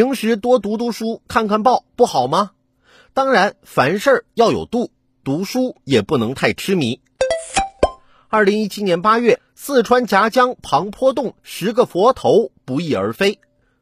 平时多读读书、看看报不好吗？当然，凡事要有度，读书也不能太痴迷。二零一七年八月，四川夹江庞坡洞十个佛头不翼而飞，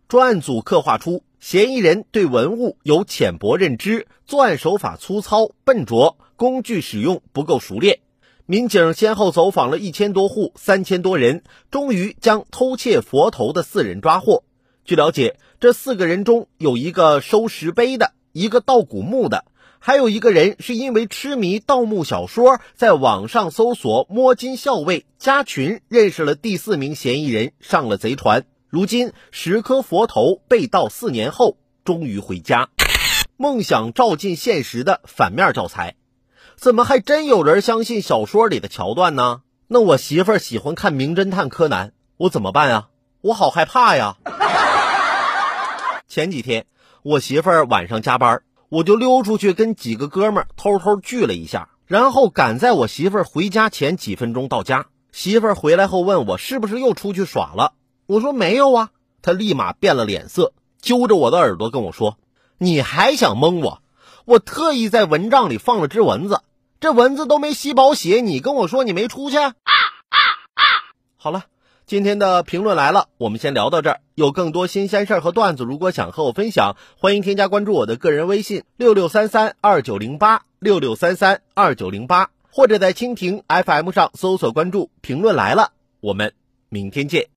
专案组刻画出嫌疑人对文物有浅薄认知，作案手法粗糙笨拙，工具使用不够熟练。民警先后走访了一千多户、三千多人，终于将偷窃佛头的四人抓获。据了解，这四个人中有一个收石碑的，一个盗古墓的。还有一个人是因为痴迷盗墓小说，在网上搜索“摸金校尉”加群，认识了第四名嫌疑人，上了贼船。如今十颗佛头被盗四年后，终于回家。梦想照进现实的反面教材，怎么还真有人相信小说里的桥段呢？那我媳妇儿喜欢看《名侦探柯南》，我怎么办呀？我好害怕呀！前几天我媳妇儿晚上加班。我就溜出去跟几个哥们儿偷偷聚了一下，然后赶在我媳妇儿回家前几分钟到家。媳妇儿回来后问我是不是又出去耍了，我说没有啊。她立马变了脸色，揪着我的耳朵跟我说：“你还想蒙我？我特意在蚊帐里放了只蚊子，这蚊子都没吸饱血，你跟我说你没出去？”啊啊啊好了。今天的评论来了，我们先聊到这儿。有更多新鲜事儿和段子，如果想和我分享，欢迎添加关注我的个人微信六六三三二九零八六六三三二九零八，或者在蜻蜓 FM 上搜索关注“评论来了”。我们明天见。